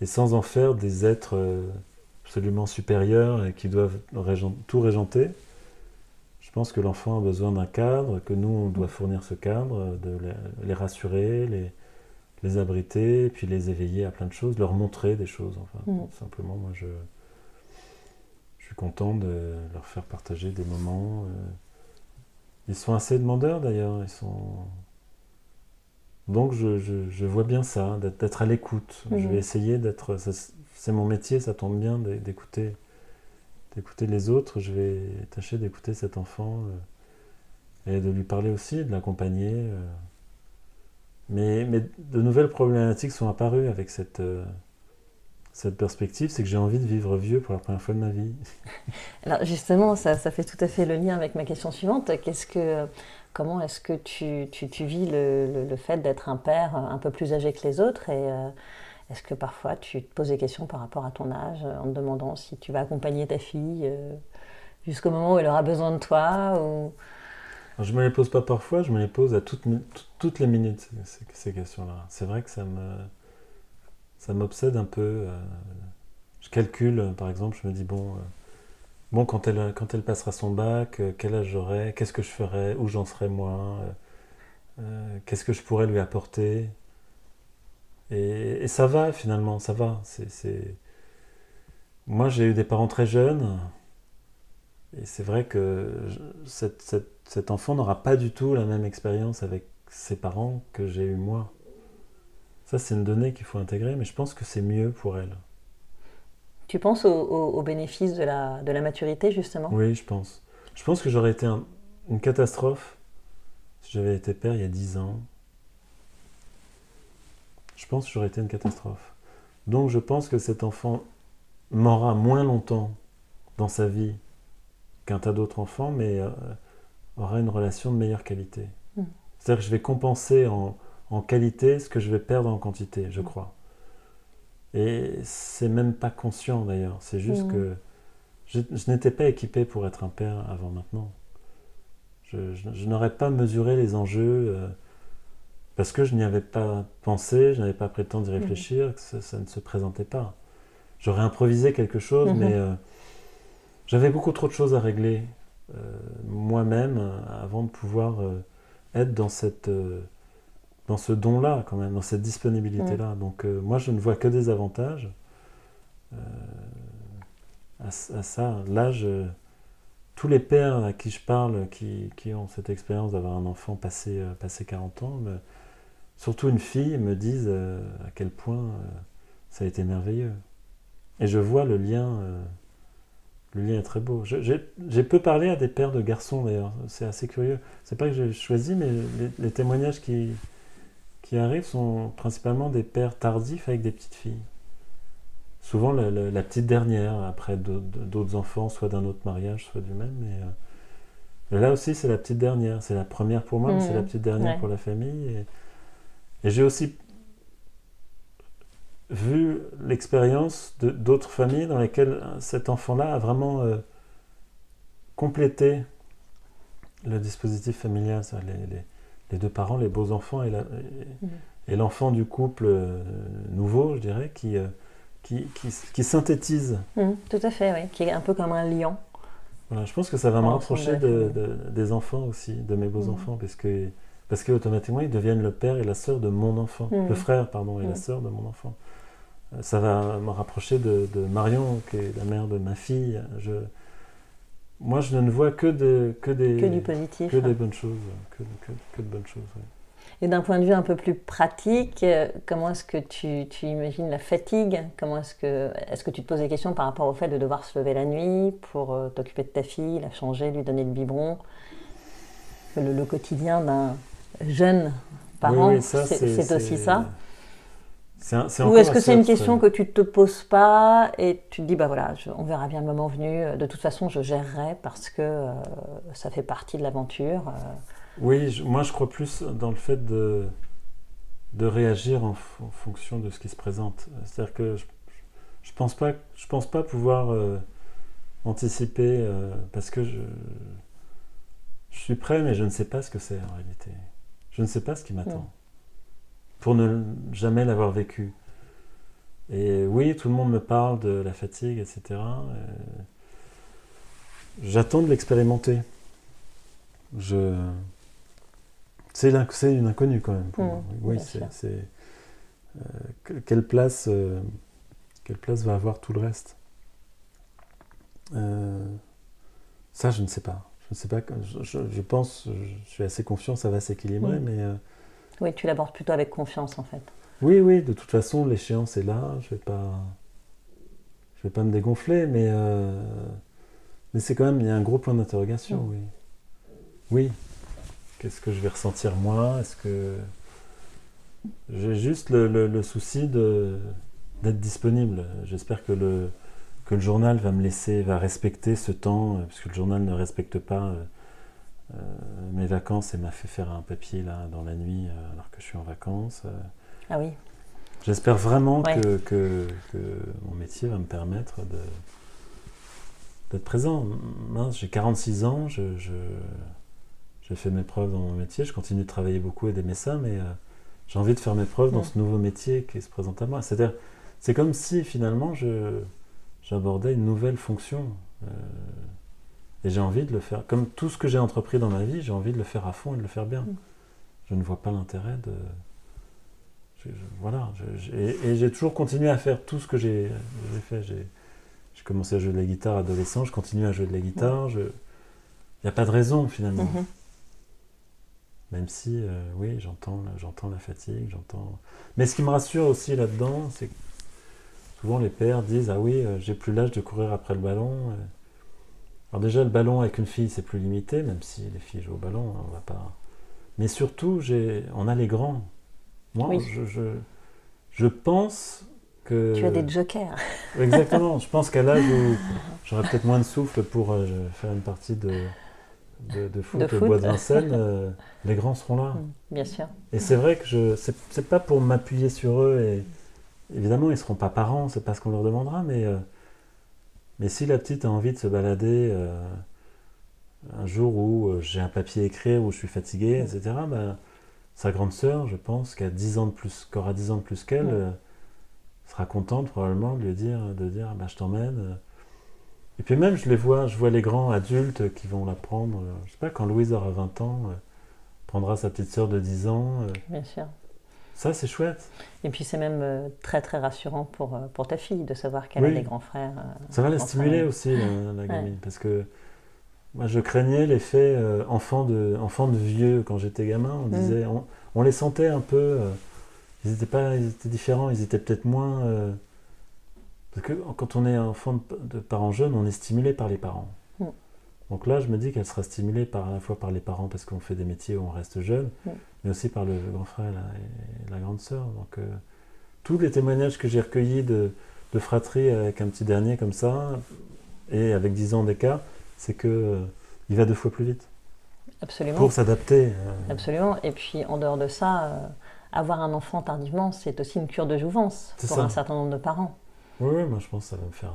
Et sans en faire des êtres absolument supérieurs et qui doivent tout régenter. Je pense que l'enfant a besoin d'un cadre, que nous, on doit fournir ce cadre, de les rassurer, les, les abriter, puis les éveiller à plein de choses, leur montrer des choses. Enfin, mm. simplement, moi, je, je suis content de leur faire partager des moments. Euh. Ils sont assez demandeurs d'ailleurs. Ils sont. Donc, je, je, vois bien ça, d'être à l'écoute. Je vais mm. essayer d'être. C'est mon métier, ça tombe bien d'écouter d'écouter les autres. Je vais tâcher d'écouter cet enfant euh, et de lui parler aussi, de l'accompagner. Euh. Mais, de nouvelles problématiques sont apparues avec cette, euh, cette perspective, c'est que j'ai envie de vivre vieux pour la première fois de ma vie. [laughs] Alors justement, ça, ça, fait tout à fait le lien avec ma question suivante. Qu'est-ce que, comment est-ce que tu, vis le, fait d'être un père un peu plus âgé que les autres et euh, est-ce que parfois tu te poses des questions par rapport à ton âge en te demandant si tu vas accompagner ta fille euh, jusqu'au moment où elle aura besoin de toi ou... Je me les pose pas parfois, je me les pose à toutes, les minutes, ces, questions-là. C'est vrai que ça m'obsède un peu. Euh, je calcule, par exemple, je me dis, bon, bon quand, elle, passera son bac, euh, quel âge j'aurai, qu'est-ce que je ferai, où j'en serai moi, qu'est-ce que je pourrais lui apporter? Et, ça va, finalement, ça va. C'est, Moi, j'ai eu des parents très jeunes, et c'est vrai que cet enfant n'aura pas du tout la même expérience avec ses parents que j'ai eu moi. Ça, c'est une donnée qu'il faut intégrer, mais je pense que c'est mieux pour elle. Tu penses au, bénéfice de la, de la, maturité, justement? Oui, je pense. Je pense que j'aurais été une catastrophe si j'avais été père il y a 10 ans. Je pense que j'aurais été une catastrophe. Donc je pense que cet enfant m'aura moins longtemps dans sa vie qu'un tas d'autres enfants, mais euh, aura une relation de meilleure qualité. Mm. C'est-à-dire que je vais compenser en, qualité ce que je vais perdre en quantité, je mm. crois. Et c'est même pas conscient d'ailleurs, c'est juste mm. que je, n'étais pas équipé pour être un père avant maintenant. Je, n'aurais pas mesuré les enjeux euh, parce que je n'y avais pas pensé, je n'avais pas pris le temps d'y réfléchir, que ça, ne se présentait pas. J'aurais improvisé quelque chose, mm-hmm. mais euh, j'avais beaucoup trop de choses à régler euh, moi-même avant de pouvoir être dans cette dans ce don-là, quand même, dans cette disponibilité-là. Mm. Donc, moi, je ne vois que des avantages à, ça. L'âge, tous les pères à qui je parle, qui, qui ont cette expérience d'avoir un enfant passé, passé 40 ans, surtout une fille, me disent à quel point ça a été merveilleux. Et je vois le lien le lien est très beau. J'ai peu parlé à des pères de garçons d'ailleurs, c'est assez curieux. C'est pas que j'ai choisi, mais les, témoignages qui, qui arrivent sont principalement des pères tardifs avec des petites filles. Souvent la, petite dernière, après d'autres enfants, soit d'un autre mariage, soit du même. Mais euh, là aussi, c'est la petite dernière. C'est la première pour moi, mais c'est la mmh. petite dernière pour la famille. et j'ai aussi vu l'expérience d'autres familles dans lesquelles cet enfant-là a vraiment euh, complété le dispositif familial, les, les, deux parents, les beaux enfants et mm. l'enfant du couple euh, nouveau, je dirais, qui, euh, qui, qui, synthétise. Mm, tout à fait, oui, qui est un peu comme un lion. Voilà, je pense que ça va me rapprocher de, des enfants aussi, de mes beaux mm. enfants, parce que parce qu'automatiquement ils deviennent le père et la sœur de mon enfant, le frère pardon et la sœur de mon enfant ça va me rapprocher de, Marion, qui est la mère de ma fille. Je, moi, je ne vois que, de, que, des, que du positif. Que des bonnes choses. Que, de bonnes choses Et d'un point de vue un peu plus pratique, euh, comment est-ce que tu, tu, imagines la fatigue? Comment est-ce que, est-ce que tu te poses des questions par rapport au fait de devoir se lever la nuit pour euh, t'occuper de ta fille, la changer, lui donner le biberon? Le, quotidien d'un jeune parent, c'est aussi ça? Ou est-ce que c'est une question que tu ne te poses pas et tu te dis, bah voilà, on verra bien le moment venu, de toute façon je gérerai parce que euh, ça fait partie de l'aventure euh. Oui, moi je crois plus dans le fait de, de réagir en, fonction de ce qui se présente. C'est-à-dire que je ne pense, pas, je pense pas pouvoir euh, anticiper parce que je, je suis prêt mais je ne sais pas ce que c'est en réalité. Je ne sais pas ce qui m'attend pour ne jamais l'avoir vécu. Et oui, tout le monde me parle de la fatigue, etc. J'attends de l'expérimenter. Je... C'est une inconnue quand même. Pour Mmh, moi. Oui, c'est. euh, que- quelle, place, euh, quelle place va avoir tout le reste? Euh, Ça, je ne sais pas. Je ne sais pas. Je, je- je pense, je suis assez confiant, ça va s'équilibrer, Mmh. mais. Oui, tu l'abordes plutôt avec confiance en fait. oui, oui, de toute façon, l'échéance est là. Je vais pas, je vais pas me dégonfler, mais euh, mais c'est quand même il y a un gros point d'interrogation, Mm. oui. Oui. Qu'est-ce que je vais ressentir moi? Est-ce que j'ai juste le, le- le souci de d'être disponible? J'espère que le que le journal va me laisser, va respecter ce temps, euh, parce que le journal ne respecte pas euh, mes vacances et m'a fait faire un papier là dans la nuit euh, alors que je suis en vacances. euh. Ah oui, J'espère vraiment Ouais. que, que- que mon métier va me permettre de d'être présent. Mince, j'ai 46 ans, je, je- j'ai fait mes preuves dans mon métier, je continue de travailler beaucoup et d'aimer ça, mais euh, j'ai envie de faire mes preuves dans Mm. ce nouveau métier qui se présente à moi. C'est-à-dire, c'est comme si finalement je, j'abordais une nouvelle fonction. euh, et j'ai envie de le faire. Comme tout ce que j'ai entrepris dans ma vie, j'ai envie de le faire à fond et de le faire bien. Mm. Je ne vois pas l'intérêt de. je- je- voilà. je- et j'ai toujours continué à faire tout ce que j'ai fait. J'ai commencé à jouer de la guitare adolescent, je continue à jouer de la guitare. Il n'y a pas de raison finalement. Mhm. Même si, euh, oui, j'entends, la- j'entends la fatigue, j'entends. Mais ce qui me rassure aussi là-dedans, c'est que souvent les pères disent Ah oui, euh, j'ai plus l'âge de courir après le ballon. euh. Alors, déjà, le ballon avec une fille, c'est plus limité, même si les filles jouent au ballon, hein, on va pas. Mais surtout, j'ai... on a les grands. Moi, Oui. je, je, je pense que. tu as des jokers. [laughs] Exactement. Je pense qu'à l'âge où j'aurais peut-être moins de souffle pour euh, faire une partie de, de, de foot De au foot. bois de Vincennes, [laughs] euh, les grands seront là. Mm, Bien sûr. Et c'est vrai que je c'est, c'est pas pour m'appuyer sur eux et évidemment ils seront pas parents, c'est pas ce qu'on leur demandera, mais euh, mais si la petite a envie de se balader euh, un jour où euh, j'ai un papier à écrire, où je suis fatigué, etc. ben, sa grande sœur, je pense, qui a 10 ans de plus, qui aura 10 ans de plus qu'elle, euh, sera contente probablement de lui dire, de dire, bah, je t'emmène. Et puis même, je les vois, je vois les grands adultes qui vont la prendre. je sais pas, quand Louise aura 20 ans, prendra sa petite sœur de 10 ans. Bien sûr. Ça, c'est chouette. Et puis c'est même euh, très très rassurant pour, euh, pour ta fille de savoir qu'elle a Oui. des grands frères. euh, Ça va la stimuler aussi, la, la gamine. Parce que moi, je craignais l'effet euh, enfant, de, enfant de vieux. Quand j'étais gamin, on Mm. disait, on, on les sentait un peu. ils étaient pas, ils étaient différents. Ils étaient peut-être moins. parce que quand on est enfant de, de parents jeunes, on est stimulé par les parents. Mm. Donc là, je me dis qu'elle sera stimulée par, à la fois par les parents parce qu'on fait des métiers où on reste jeune, Mm. Mais aussi par le grand frère et la grande sœur. Donc euh, tous les témoignages que j'ai recueillis de, de fratrie avec un petit dernier comme ça, et avec 10 ans d'écart, c'est que euh, il va deux fois plus vite Absolument. pour s'adapter. euh, Absolument. Et puis en dehors de ça, euh, avoir un enfant tardivement, c'est aussi une cure de jouvence pour ça. un certain nombre de parents. Oui, oui, moi je pense que ça va me faire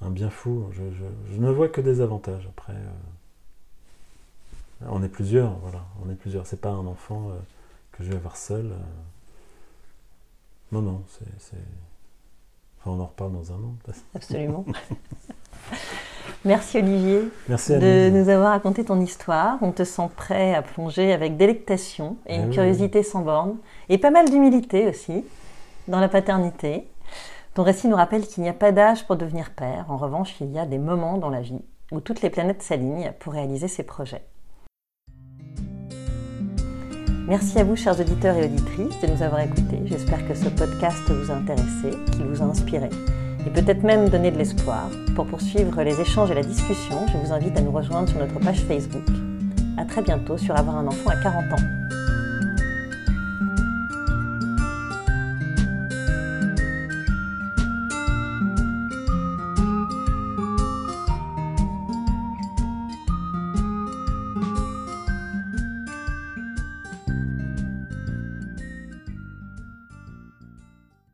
un, un bien fou. Je, je- je ne vois que des avantages après. On est plusieurs, voilà. On est plusieurs. C'est pas un enfant euh, que je vais avoir seul. euh. Non, non, c'est. Enfin, on en reparle dans un an. [laughs] Absolument. Merci Olivier Merci de nous avoir raconté ton histoire. On te sent prêt à plonger avec délectation et Eh une oui, curiosité sans borne et pas mal d'humilité aussi dans la paternité. Ton récit nous rappelle qu'il n'y a pas d'âge pour devenir père. En revanche, il y a des moments dans la vie où toutes les planètes s'alignent pour réaliser ses projets. Merci à vous, chers auditeurs et auditrices, de nous avoir écoutés. J'espère que ce podcast vous a intéressé, qu'il vous a inspiré et peut-être même donné de l'espoir. Pour poursuivre les échanges et la discussion, je vous invite à nous rejoindre sur notre page Facebook. À très bientôt sur Avoir un enfant à 40 ans.